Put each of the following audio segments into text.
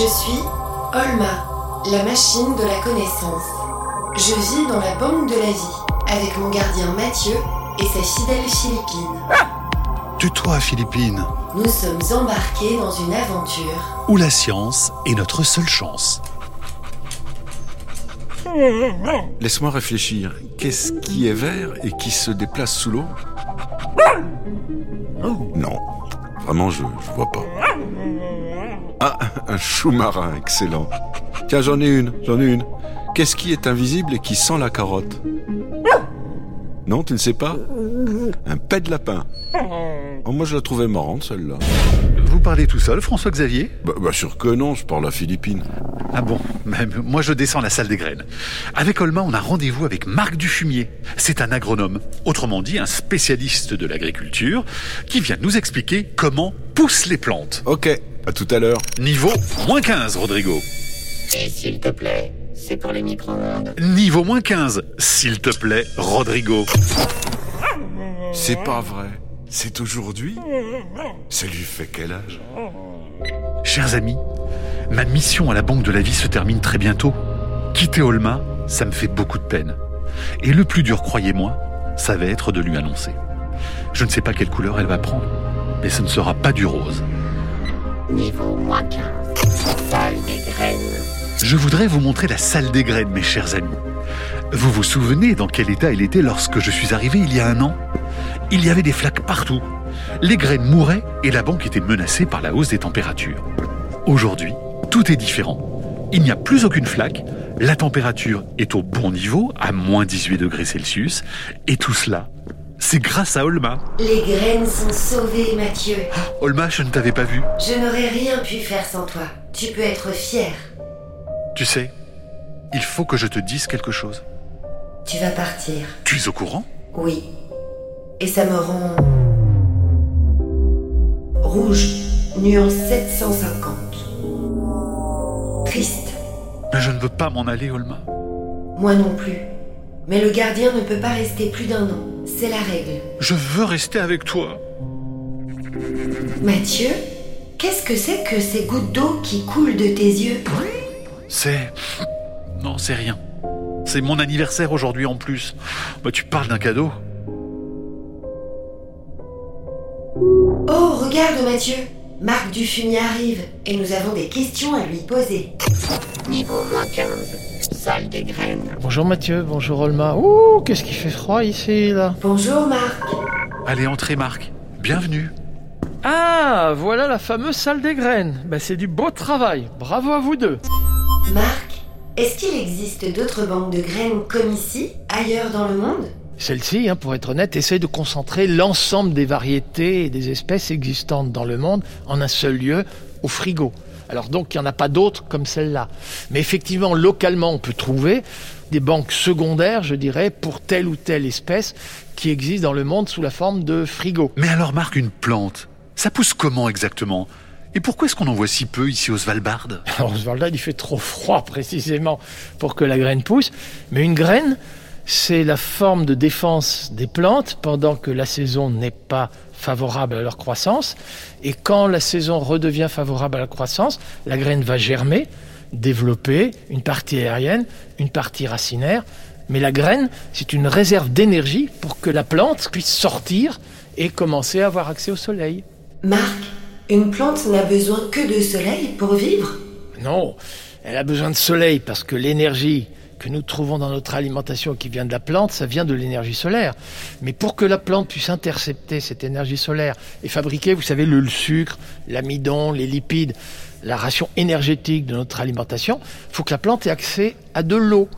Je suis Olma, la machine de la connaissance. Je vis dans la banque de la vie avec mon gardien Mathieu et sa fidèle Philippine. Tue-toi, Philippine. Nous sommes embarqués dans une aventure Où la science est notre seule chance. Laisse-moi réfléchir. Qu'est-ce qui est vert et qui se déplace sous l'eau? Non, vraiment, je, vois pas. Ah, un chou marin, excellent. Tiens, j'en ai une, j'en ai une. Qu'est-ce qui est invisible et qui sent la carotte? Non, tu ne sais pas? Un pet de lapin. Oh, moi, je la trouvais marrante, celle-là. Vous parlez tout seul, François-Xavier? Bah, bah, sûr que non, je parle à Philippine. Ah bon Même Moi, je descends la salle des graines. Avec Olma, on a rendez-vous avec Marc Dufumier. C'est un agronome, autrement dit un spécialiste de l'agriculture, qui vient nous expliquer comment poussent les plantes. Ok, à tout à l'heure. Niveau moins 15, Rodrigo. Et s'il te plaît, c'est pour les micro-ondes. Niveau moins 15, s'il te plaît, Rodrigo. C'est pas vrai. C'est aujourd'hui? Ça lui fait quel âge? Chers amis, ma mission à la Banque de la Vie se termine très bientôt. Quitter Olma, ça me fait beaucoup de peine. Et le plus dur, croyez-moi, ça va être de lui annoncer. Je ne sais pas quelle couleur elle va prendre, mais ce ne sera pas du rose. Niveau moins 15. Salle des graines. Je voudrais vous montrer la salle des graines, mes chers amis. Vous vous souvenez dans quel état elle était lorsque je suis arrivé il y a un an? Il y avait des flaques partout. Les graines mouraient et la banque était menacée par la hausse des températures. Aujourd'hui, tout est différent. Il n'y a plus aucune flaque, la température est au bon niveau, à moins 18 degrés Celsius, et tout cela, c'est grâce à Olma. Les graines sont sauvées, Mathieu. Olma, je ne t'avais pas vu. Je n'aurais rien pu faire sans toi. Tu peux être fier. Tu sais, il faut que je te dise quelque chose. Tu vas partir. Tu es au courant? Oui. Et ça me rend... Rouge, nuance 750. Triste. Mais je ne veux pas m'en aller, Olma. Moi non plus. Mais le gardien ne peut pas rester plus d'un an. C'est la règle. Je veux rester avec toi. Mathieu, qu'est-ce que c'est que ces gouttes d'eau qui coulent de tes yeux? C'est... Non, c'est rien. C'est mon anniversaire aujourd'hui en plus. Bah, tu parles d'un cadeau regarde Mathieu Marc Dufumier arrive et nous avons des questions à lui poser. Niveau moins 15. Salle des graines. Bonjour Mathieu, bonjour Olma. Ouh, qu'est-ce qui fait froid ici là? Bonjour Marc. Allez, entrez, Marc. Bienvenue. Ah, voilà la fameuse salle des graines. Ben, c'est du beau travail. Bravo à vous deux. Marc, est-ce qu'il existe d'autres banques de graines comme ici, ailleurs dans le monde? Celle-ci, hein, pour être honnête, essaye de concentrer l'ensemble des variétés et des espèces existantes dans le monde en un seul lieu, au frigo. Alors donc, il n'y en a pas d'autres comme celle-là. Mais effectivement, localement, on peut trouver des banques secondaires, je dirais, pour telle ou telle espèce qui existe dans le monde sous la forme de frigo. Mais alors, Marc, une plante, ça pousse comment exactement? Et pourquoi est-ce qu'on en voit si peu ici au Svalbard? Alors, Svalbard, il fait trop froid précisément pour que la graine pousse. Mais une graine, c'est la forme de défense des plantes pendant que la saison n'est pas favorable à leur croissance. Et quand la saison redevient favorable à la croissance, la graine va germer, développer une partie aérienne, une partie racinaire. Mais la graine, c'est une réserve d'énergie pour que la plante puisse sortir et commencer à avoir accès au soleil. Marc, une plante n'a besoin que de soleil pour vivre? Non, elle a besoin de soleil parce que l'énergie que nous trouvons dans notre alimentation qui vient de la plante, ça vient de l'énergie solaire. Mais pour que la plante puisse intercepter cette énergie solaire et fabriquer, vous savez, le, le sucre, l'amidon, les lipides, la ration énergétique de notre alimentation, il faut que la plante ait accès à de l'eau.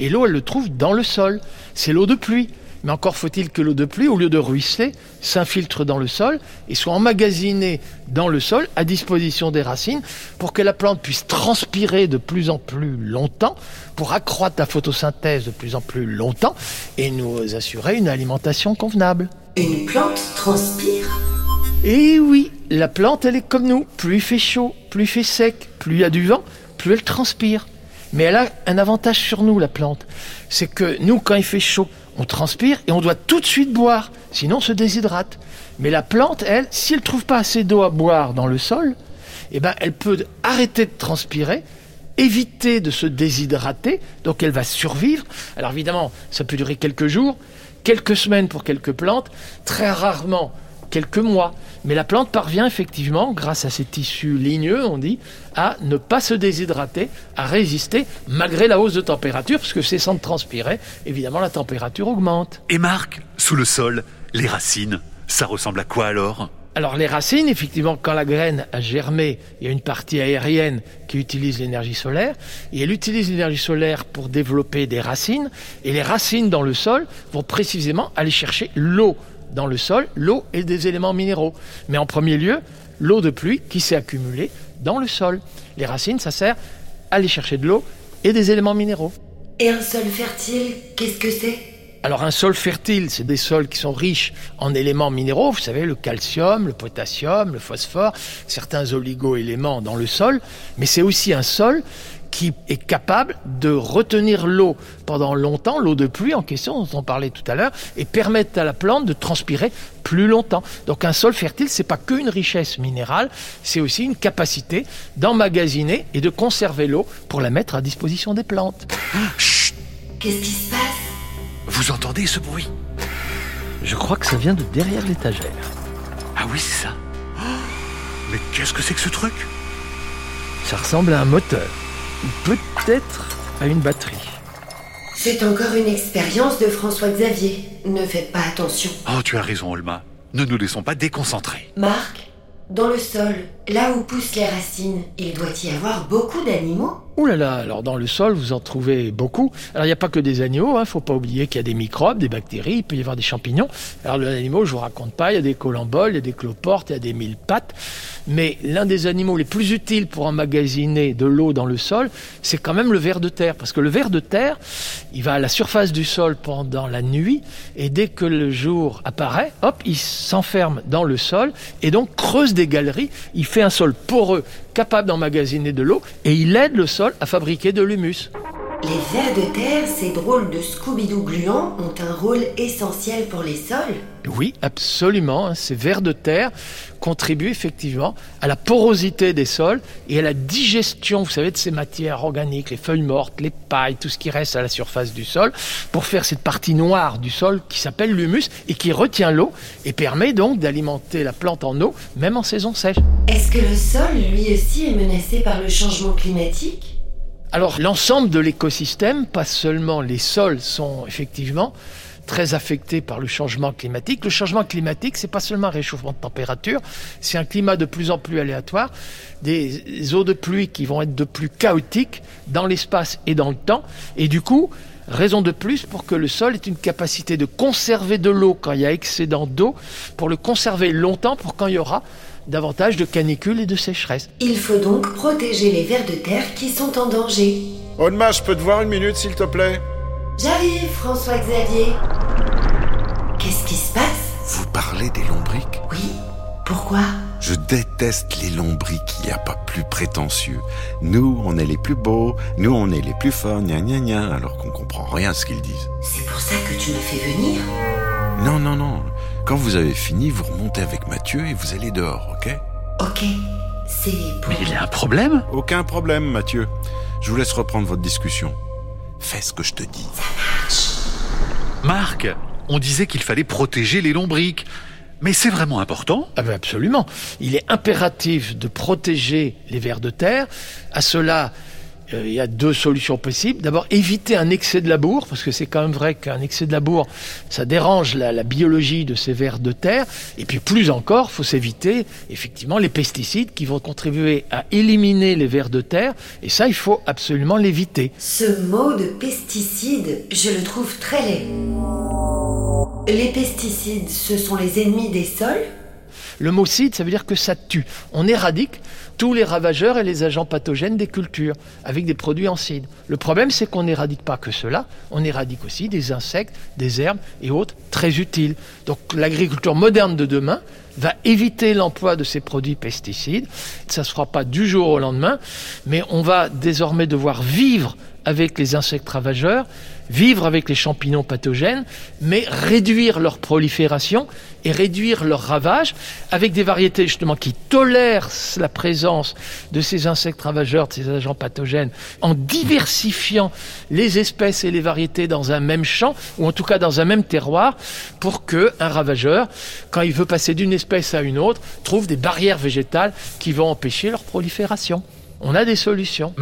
Et l'eau, elle le trouve dans le sol. C'est l'eau de pluie. Mais encore faut-il que l'eau de pluie, au lieu de ruisseler, s'infiltre dans le sol et soit emmagasinée dans le sol à disposition des racines pour que la plante puisse transpirer de plus en plus longtemps, pour accroître la photosynthèse de plus en plus longtemps et nous assurer une alimentation convenable. Une plante transpire Et oui, la plante, elle est comme nous. Plus il fait chaud, plus il fait sec, plus il y a du vent, plus elle transpire. Mais elle a un avantage sur nous, la plante. C'est que nous, quand il fait chaud, on transpire et on doit tout de suite boire, sinon on se déshydrate. Mais la plante, elle, si elle ne trouve pas assez d'eau à boire dans le sol, eh ben, elle peut arrêter de transpirer, éviter de se déshydrater, donc elle va survivre. Alors évidemment, ça peut durer quelques jours, quelques semaines pour quelques plantes, très rarement quelques mois. Mais la plante parvient effectivement, grâce à ses tissus ligneux, on dit, à ne pas se déshydrater, à résister malgré la hausse de température, parce que cessant de transpirer, évidemment la température augmente. Et Marc, sous le sol, les racines, ça ressemble à quoi alors? Alors les racines, effectivement, quand la graine a germé, il y a une partie aérienne qui utilise l'énergie solaire, et elle utilise l'énergie solaire pour développer des racines, et les racines dans le sol vont précisément aller chercher l'eau dans le sol, l'eau et des éléments minéraux. Mais en premier lieu, l'eau de pluie qui s'est accumulée dans le sol. Les racines, ça sert à aller chercher de l'eau et des éléments minéraux. Et un sol fertile, qu'est-ce que c'est? Alors un sol fertile, c'est des sols qui sont riches en éléments minéraux, vous savez, le calcium, le potassium, le phosphore, certains oligo-éléments dans le sol, mais c'est aussi un sol qui est capable de retenir l'eau pendant longtemps, l'eau de pluie en question dont on parlait tout à l'heure, et permettre à la plante de transpirer plus longtemps. Donc un sol fertile, c'est pas qu'une richesse minérale, c'est aussi une capacité d'emmagasiner et de conserver l'eau pour la mettre à disposition des plantes. Chut Qu'est-ce qui se passe? Vous entendez ce bruit? Je crois que ça vient de derrière l'étagère. Ah oui, c'est ça. Mais qu'est-ce que c'est que ce truc? Ça ressemble à un moteur ou peut-être à une batterie. C'est encore une expérience de François Xavier. Ne faites pas attention. Oh, tu as raison, Olma. Ne nous laissons pas déconcentrer. Marc, dans le sol, là où poussent les racines, il doit y avoir beaucoup d'animaux Ouh là là, alors dans le sol, vous en trouvez beaucoup. Alors il n'y a pas que des animaux, il hein, faut pas oublier qu'il y a des microbes, des bactéries, il peut y avoir des champignons. Alors les animaux, je vous raconte pas, il y a des colamboles, il y a des cloportes, il y a des mille pattes. Mais l'un des animaux les plus utiles pour emmagasiner de l'eau dans le sol, c'est quand même le ver de terre. Parce que le ver de terre, il va à la surface du sol pendant la nuit, et dès que le jour apparaît, hop, il s'enferme dans le sol, et donc creuse des galeries, il fait un sol poreux, capable d'emmagasiner de l'eau, et il aide le sol à fabriquer de l'humus. Les vers de terre, ces drôles de Scooby-Doo gluants, ont un rôle essentiel pour les sols Oui, absolument. hein. Ces vers de terre contribuent effectivement à la porosité des sols et à la digestion, vous savez, de ces matières organiques, les feuilles mortes, les pailles, tout ce qui reste à la surface du sol, pour faire cette partie noire du sol qui s'appelle l'humus et qui retient l'eau et permet donc d'alimenter la plante en eau, même en saison sèche. Est-ce que le sol, lui aussi, est menacé par le changement climatique? Alors l'ensemble de l'écosystème, pas seulement les sols, sont effectivement très affectés par le changement climatique. Le changement climatique, c'est pas seulement un réchauffement de température, c'est un climat de plus en plus aléatoire, des eaux de pluie qui vont être de plus chaotiques dans l'espace et dans le temps, et du coup, raison de plus pour que le sol ait une capacité de conserver de l'eau quand il y a excédent d'eau, pour le conserver longtemps pour quand il y aura davantage de canicules et de sécheresse. Il faut donc protéger les vers de terre qui sont en danger. Olma, je peux te voir une minute, s'il te plaît? J'arrive, François Xavier. Qu'est-ce qui se passe? Vous parlez des lombriques? Oui, pourquoi? Je déteste les lombriques, il n'y a pas plus prétentieux. Nous, on est les plus beaux, nous, on est les plus forts, gna gna gna, alors qu'on comprend rien à ce qu'ils disent. C'est pour ça que tu me fais venir Non, non, non. Quand vous avez fini, vous remontez avec Mathieu et vous allez dehors, ok? Ok, c'est pour... Mais il y a un problème? Aucun problème, Mathieu. Je vous laisse reprendre votre discussion. Fais ce que je te dis. Marc, on disait qu'il fallait protéger les lombriques. Mais c'est vraiment important Ah ben absolument. Il est impératif de protéger les vers de terre. À cela, euh, il y a deux solutions possibles. D'abord, éviter un excès de labour, parce que c'est quand même vrai qu'un excès de labour, ça dérange la, biologie de ces vers de terre. Et puis plus encore, faut s'éviter effectivement les pesticides qui vont contribuer à éliminer les vers de terre. Et ça, il faut absolument l'éviter. Ce mot de pesticide, je le trouve très laid. Les pesticides, ce sont les ennemis des sols Le mot cide, ça veut dire que ça tue. On éradique tous les ravageurs et les agents pathogènes des cultures avec des produits en cide. Le problème, c'est qu'on n'éradique pas que cela, on éradique aussi des insectes, des herbes et autres très utiles. Donc l'agriculture moderne de demain va éviter l'emploi de ces produits pesticides. Ça ne se fera pas du jour au lendemain, mais on va désormais devoir vivre avec les insectes ravageurs, vivre avec les champignons pathogènes, mais réduire leur prolifération et réduire leur ravage avec des variétés justement qui tolèrent la présence de ces insectes ravageurs, de ces agents pathogènes, en diversifiant les espèces et les variétés dans un même champ, ou en tout cas dans un même terroir, pour que un ravageur, quand il veut passer d'une espèce à une autre, trouve des barrières végétales qui vont empêcher leur prolifération. On a des solutions.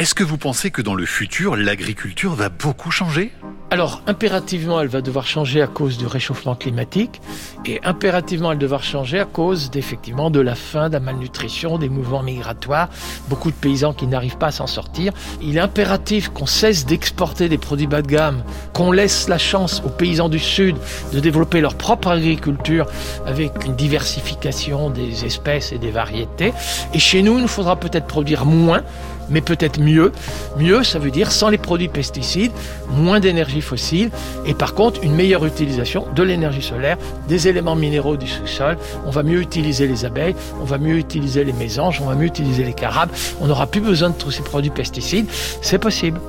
Est-ce que vous pensez que dans le futur, l'agriculture va beaucoup changer? Alors, impérativement, elle va devoir changer à cause du réchauffement climatique et impérativement, elle va devoir changer à cause d'effectivement de la faim, de la malnutrition, des mouvements migratoires, beaucoup de paysans qui n'arrivent pas à s'en sortir. Il est impératif qu'on cesse d'exporter des produits bas de gamme, qu'on laisse la chance aux paysans du Sud de développer leur propre agriculture avec une diversification des espèces et des variétés. Et chez nous, il nous faudra peut-être produire moins, mais peut-être mieux. Mieux, ça veut dire sans les produits pesticides, moins d'énergie fossile et par contre une meilleure utilisation de l'énergie solaire, des éléments minéraux du sous-sol. On va mieux utiliser les abeilles, on va mieux utiliser les mésanges, on va mieux utiliser les carabes. On n'aura plus besoin de tous ces produits pesticides. C'est possible.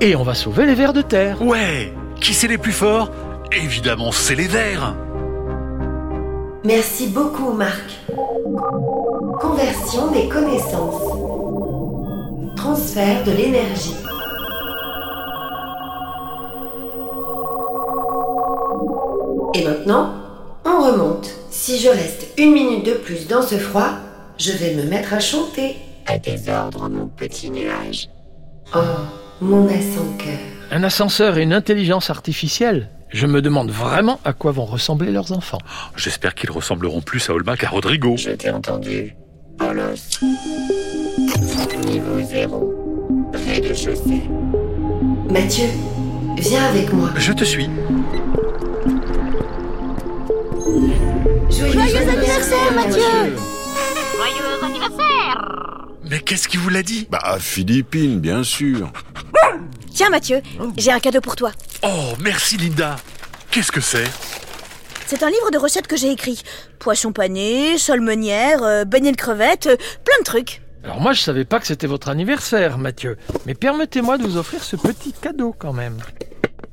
Et on va sauver les vers de terre. Ouais Qui c'est les plus forts? Évidemment, c'est les vers Merci beaucoup, Marc. Conversion des connaissances. Transfert de l'énergie. Et maintenant, on remonte. Si je reste une minute de plus dans ce froid, je vais me mettre à chanter. À tes ordres, mon petit nuage. Oh, mon ascenseur. Un ascenseur et une intelligence artificielle je me demande vraiment à quoi vont ressembler leurs enfants. J'espère qu'ils ressembleront plus à Olma qu'à Rodrigo. Je t'ai entendu. Niveau zéro. Rez-de-chaussée. Mathieu, viens avec moi. Je te suis. Joyeux, anniversaire, Mathieu Joyeux anniversaire Mais qu'est-ce qui vous l'a dit? Bah, Philippines, bien sûr. Tiens Mathieu, j'ai un cadeau pour toi. Oh, merci Linda Qu'est-ce que c'est? C'est un livre de recettes que j'ai écrit. Poisson pané, solmenière, euh, beignet de crevettes, euh, plein de trucs. Alors moi je savais pas que c'était votre anniversaire, Mathieu. Mais permettez-moi de vous offrir ce petit cadeau quand même.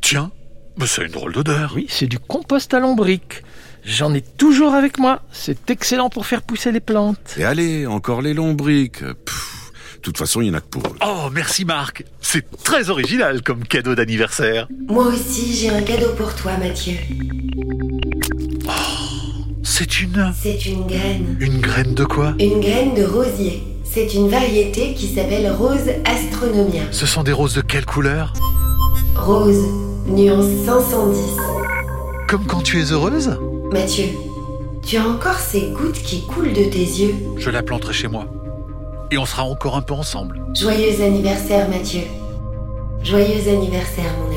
Tiens, mais ça a une drôle d'odeur. Oui, c'est du compost à lombric. J'en ai toujours avec moi. C'est excellent pour faire pousser les plantes. Et allez, encore les lombriques. Pff, De toute façon, il y en a que pour eux. Oh, merci Marc C'est très original comme cadeau d'anniversaire. Moi aussi, j'ai un cadeau pour toi, Mathieu. C'est une... C'est une graine. Une graine de quoi? Une graine de rosier. C'est une variété qui s'appelle Rose Astronomia. Ce sont des roses de quelle couleur? Rose, nuance 510. Comme quand tu es heureuse? Mathieu, tu as encore ces gouttes qui coulent de tes yeux? Je la planterai chez moi. Et on sera encore un peu ensemble. Joyeux anniversaire, Mathieu. Joyeux anniversaire, mon ami.